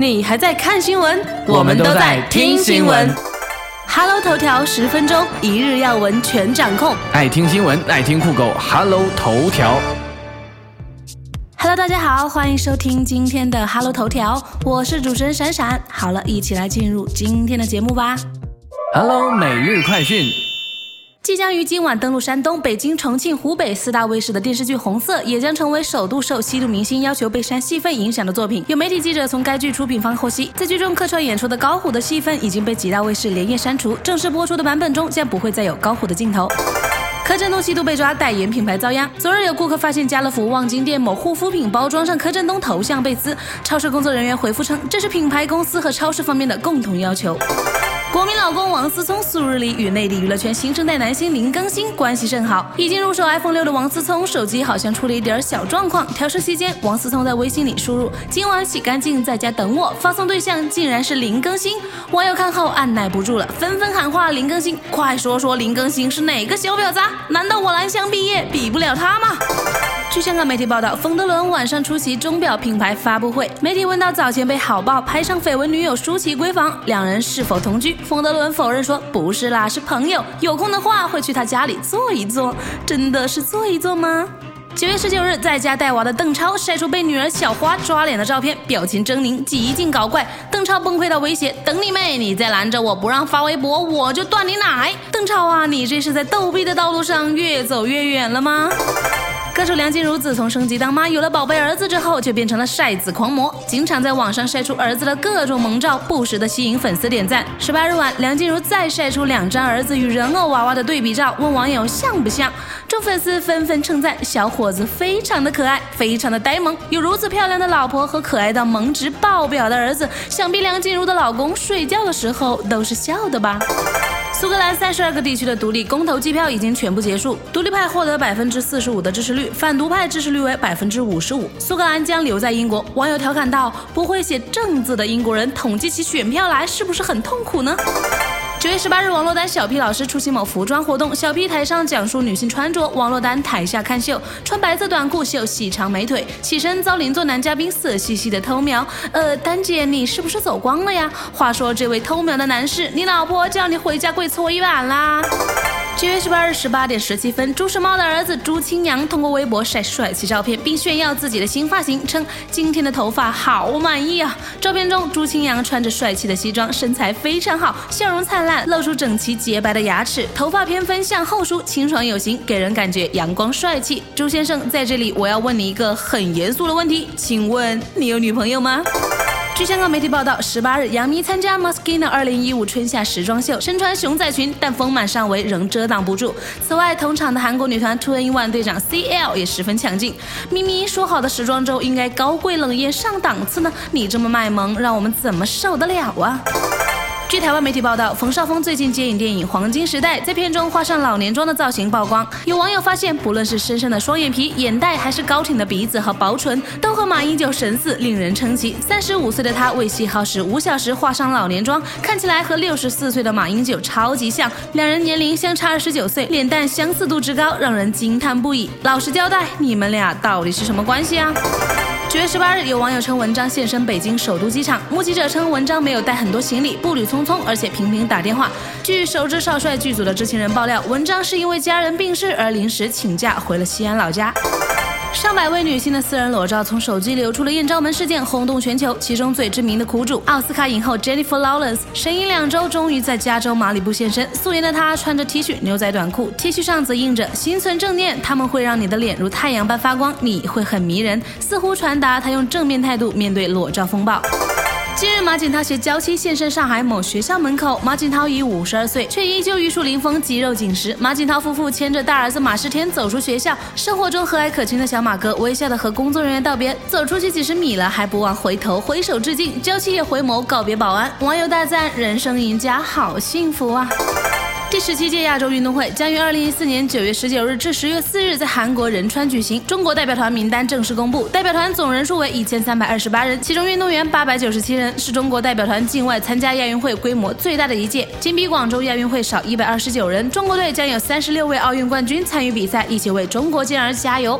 你还在看新闻？我们都在听新闻。Hello 头条十分钟，一日要闻全掌控。爱听新闻，爱听酷狗，Hello 头条。Hello，大家好，欢迎收听今天的 Hello 头条，我是主持人闪闪。好了，一起来进入今天的节目吧。Hello 每日快讯。即将于今晚登陆山东、北京、重庆、湖北四大卫视的电视剧《红色》，也将成为首度受吸毒明星要求被删戏份影响的作品。有媒体记者从该剧出品方获悉，在剧中客串演出的高虎的戏份已经被几大卫视连夜删除，正式播出的版本中将不会再有高虎的镜头。柯震东吸毒被抓，代言品牌遭殃。昨日有顾客发现家乐福望京店某护肤品包装上柯震东头像被撕，超市工作人员回复称，这是品牌公司和超市方面的共同要求。国民老公王思聪素日里与内地娱乐圈新生代男星林更新关系甚好。已经入手 iPhone 六的王思聪手机好像出了一点小状况。调试期间，王思聪在微信里输入“今晚洗干净，在家等我”，发送对象竟然是林更新。网友看后按耐不住了，纷纷喊话林更新：“快说说林更新是哪个小婊子？难道我蓝翔毕业比不了他吗？”据香港媒体报道，冯德伦晚上出席钟表品牌发布会，媒体问到早前被好报拍上绯闻女友舒淇闺房，两人是否同居？冯德伦否认说不是啦，是朋友，有空的话会去他家里坐一坐。真的是坐一坐吗？九月十九日，在家带娃的邓超晒出被女儿小花抓脸的照片，表情狰狞，极尽搞怪。邓超崩溃到威胁：“等你妹！你再拦着我不让发微博，我就断你奶！”邓超啊，你这是在逗逼的道路上越走越远了吗？歌手梁静茹自从升级当妈，有了宝贝儿子之后，就变成了晒子狂魔，经常在网上晒出儿子的各种萌照，不时的吸引粉丝点赞。十八日晚，梁静茹再晒出两张儿子与人偶娃娃的对比照，问网友像不像？众粉丝纷纷称赞小伙子非常的可爱，非常的呆萌，有如此漂亮的老婆和可爱到萌值爆表的儿子，想必梁静茹的老公睡觉的时候都是笑的吧。苏格兰三十二个地区的独立公投计票已经全部结束，独立派获得百分之四十五的支持率，反独派支持率为百分之五十五。苏格兰将留在英国。网友调侃道：“不会写正字的英国人统计起选票来，是不是很痛苦呢？”九月十八日，王珞丹小 P 老师出席某服装活动，小 P 台上讲述女性穿着，王珞丹台下看秀，穿白色短裤秀细长美腿，起身遭邻座男嘉宾色兮兮的偷瞄。呃，丹姐，你是不是走光了呀？话说这位偷瞄的男士，你老婆叫你回家跪搓衣板啦？七月十八日十八点十七分，朱时茂的儿子朱清扬通过微博晒帅气照片，并炫耀自己的新发型，称今天的头发好满意啊！照片中，朱清扬穿着帅气的西装，身材非常好，笑容灿烂，露出整齐洁白的牙齿，头发偏分向后梳，清爽有型，给人感觉阳光帅气。朱先生，在这里我要问你一个很严肃的问题，请问你有女朋友吗？据香港媒体报道，十八日，杨幂参加 Moschino 二零一五春夏时装秀，身穿熊仔裙，但丰满上围仍遮挡不住。此外，同场的韩国女团 twin one 队长 CL 也十分抢镜。咪咪说好的时装周应该高贵冷艳上档次呢，你这么卖萌，让我们怎么受得了啊？据台湾媒体报道，冯绍峰最近接影电影《黄金时代》，在片中画上老年妆的造型曝光。有网友发现，不论是深深的双眼皮、眼袋，还是高挺的鼻子和薄唇，都和马英九神似，令人称奇。三十五岁的他为戏耗时五小时画上老年妆，看起来和六十四岁的马英九超级像，两人年龄相差二十九岁，脸蛋相似度之高，让人惊叹不已。老实交代，你们俩到底是什么关系啊？九月十八日，有网友称文章现身北京首都机场，目击者称文章没有带很多行李，步履匆匆，而且频频打电话。据首知少帅剧组的知情人爆料，文章是因为家人病逝而临时请假回了西安老家。上百位女星的私人裸照从手机流出了艳照门事件，轰动全球。其中最知名的苦主，奥斯卡影后 Jennifer Lawrence，神隐两周，终于在加州马里布现身。素颜的她穿着 T 恤、牛仔短裤，T 恤上则印着“心存正念，他们会让你的脸如太阳般发光，你会很迷人”，似乎传达她用正面态度面对裸照风暴。近日，马景涛携娇妻现身上海某学校门口。马景涛已五十二岁，却依旧玉树临风、肌肉紧实。马景涛夫妇牵着大儿子马世天走出学校，生活中和蔼可亲的小马哥微笑的和工作人员道别，走出去几十米了还不忘回头挥手致敬。娇妻也回眸告别保安，网友大赞人生赢家好幸福啊！第十七届亚洲运动会将于二零一四年九月十九日至十月四日在韩国仁川举行。中国代表团名单正式公布，代表团总人数为一千三百二十八人，其中运动员八百九十七人，是中国代表团境外参加亚运会规模最大的一届，仅比广州亚运会少一百二十九人。中国队将有三十六位奥运冠军参与比赛，一起为中国健儿加油。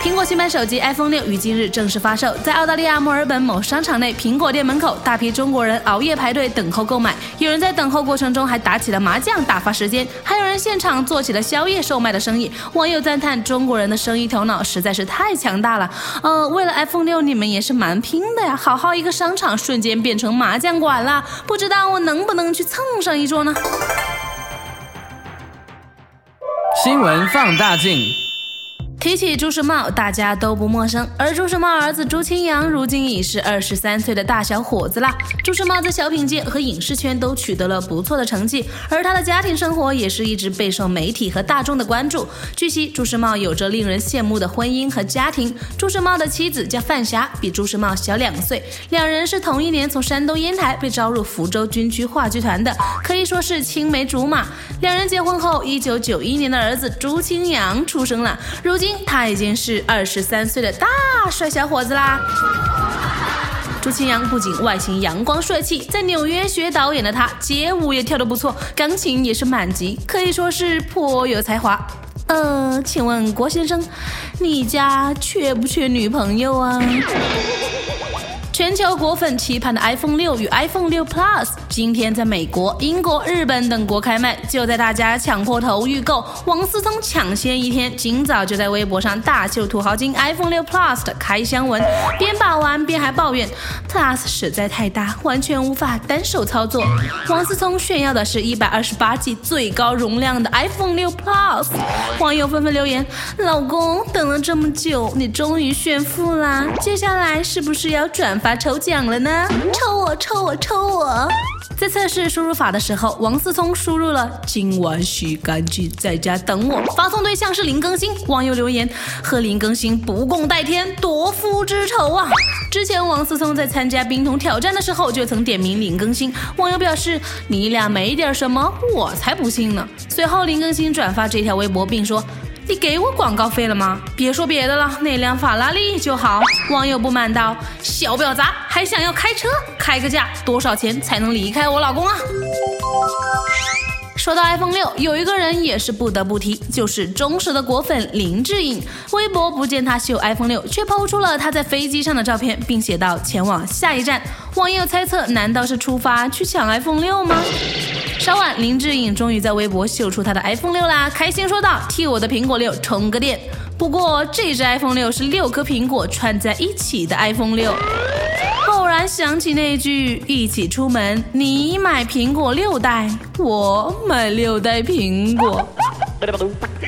苹果新版手机 iPhone 六于今日正式发售，在澳大利亚墨尔本某商场内，苹果店门口大批中国人熬夜排队等候购买，有人在等候过程中还打起了麻将打发时间，还有人现场做起了宵夜售卖的生意。网友赞叹中国人的生意头脑实在是太强大了。呃，为了 iPhone 六，你们也是蛮拼的呀！好好一个商场瞬间变成麻将馆了，不知道我能不能去蹭上一桌呢？新闻放大镜。提起朱时茂，大家都不陌生。而朱时茂儿子朱清扬如今已是二十三岁的大小伙子啦。朱时茂在小品界和影视圈都取得了不错的成绩，而他的家庭生活也是一直备受媒体和大众的关注。据悉，朱时茂有着令人羡慕的婚姻和家庭。朱时茂的妻子叫范霞，比朱时茂小两岁，两人是同一年从山东烟台被招入福州军区话剧团的，可以说是青梅竹马。两人结婚后，一九九一年的儿子朱清扬出生了，如今。他已经是二十三岁的大帅小伙子啦。朱清扬不仅外形阳光帅气，在纽约学导演的他，街舞也跳得不错，钢琴也是满级，可以说是颇有才华。呃，请问郭先生，你家缺不缺女朋友啊？全球果粉期盼的 iPhone 六与 iPhone 六 Plus 今天在美国、英国、日本等国开卖。就在大家抢破头预购，王思聪抢先一天，今早就在微博上大秀土豪金 iPhone 六 Plus 的开箱文，边把玩边还抱怨 Plus 实在太大，完全无法单手操作。王思聪炫耀的是一百二十八 G 最高容量的 iPhone 六 Plus，网友纷纷留言：老公等了这么久，你终于炫富啦！接下来是不是要转发？抽奖了呢！抽我，抽我，抽我！在测试输入法的时候，王思聪输入了“今晚洗干净，在家等我”，发送对象是林更新。网友留言：和林更新不共戴天，夺夫之仇啊！之前王思聪在参加冰桶挑战的时候，就曾点名林更新。网友表示：你俩没点什么，我才不信呢！随后林更新转发这条微博，并说。你给我广告费了吗？别说别的了，那辆法拉利就好。网友不满道：“小婊砸，还想要开车？开个价，多少钱才能离开我老公啊？”说到 iPhone 六，有一个人也是不得不提，就是忠实的果粉林志颖。微博不见他秀 iPhone 六，却抛出了他在飞机上的照片，并写道：“前往下一站。”网友猜测，难道是出发去抢 iPhone 六吗？稍晚，林志颖终于在微博秀出他的 iPhone 六啦，开心说道：“替我的苹果六充个电。”不过，这只 iPhone 六是六颗苹果串在一起的 iPhone 六。偶然想起那句“一起出门，你买苹果六代，我买六袋苹果。”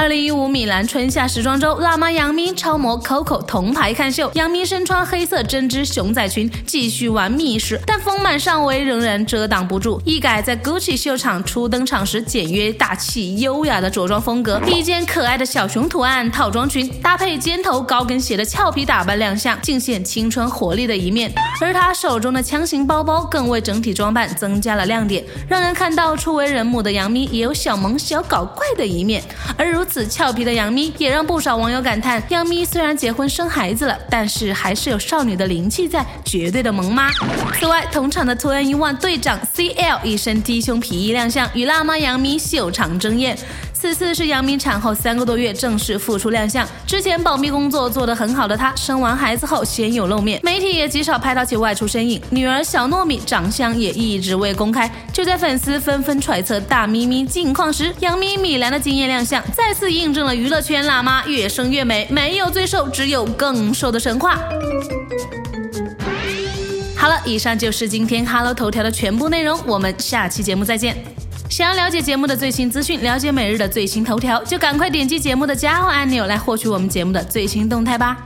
二零一五米兰春夏时装周，辣妈杨幂超模 Coco 同台看秀。杨幂身穿黑色针织熊仔裙，继续玩密室，但丰满上围仍然遮挡不住。一改在 Gucci 秀场初登场时简约大气优雅的着装风格，一件可爱的小熊图案套装裙，搭配尖头高跟鞋的俏皮打扮亮相，尽显青春活力的一面。而她手中的枪型包包更为整体装扮增加了亮点，让人看到初为人母的杨幂也有小萌小搞怪的一面。而如此俏皮的杨幂，也让不少网友感叹：杨幂虽然结婚生孩子了，但是还是有少女的灵气在，绝对的萌妈。此外，同场的图 n 一 one 队长 CL 一身低胸皮衣亮相，与辣妈杨幂秀场争艳。此次是杨幂产后三个多月正式复出亮相。之前保密工作做得很好的她，生完孩子后鲜有露面，媒体也极少拍到其外出身影。女儿小糯米长相也一直未公开。就在粉丝纷纷揣测大咪咪近况时，杨幂米兰的惊艳亮相，再次印证了娱乐圈辣妈越生越美，没有最瘦，只有更瘦的神话。好了，以上就是今天 Hello 头条的全部内容，我们下期节目再见。想要了解节目的最新资讯，了解每日的最新头条，就赶快点击节目的加号按钮来获取我们节目的最新动态吧。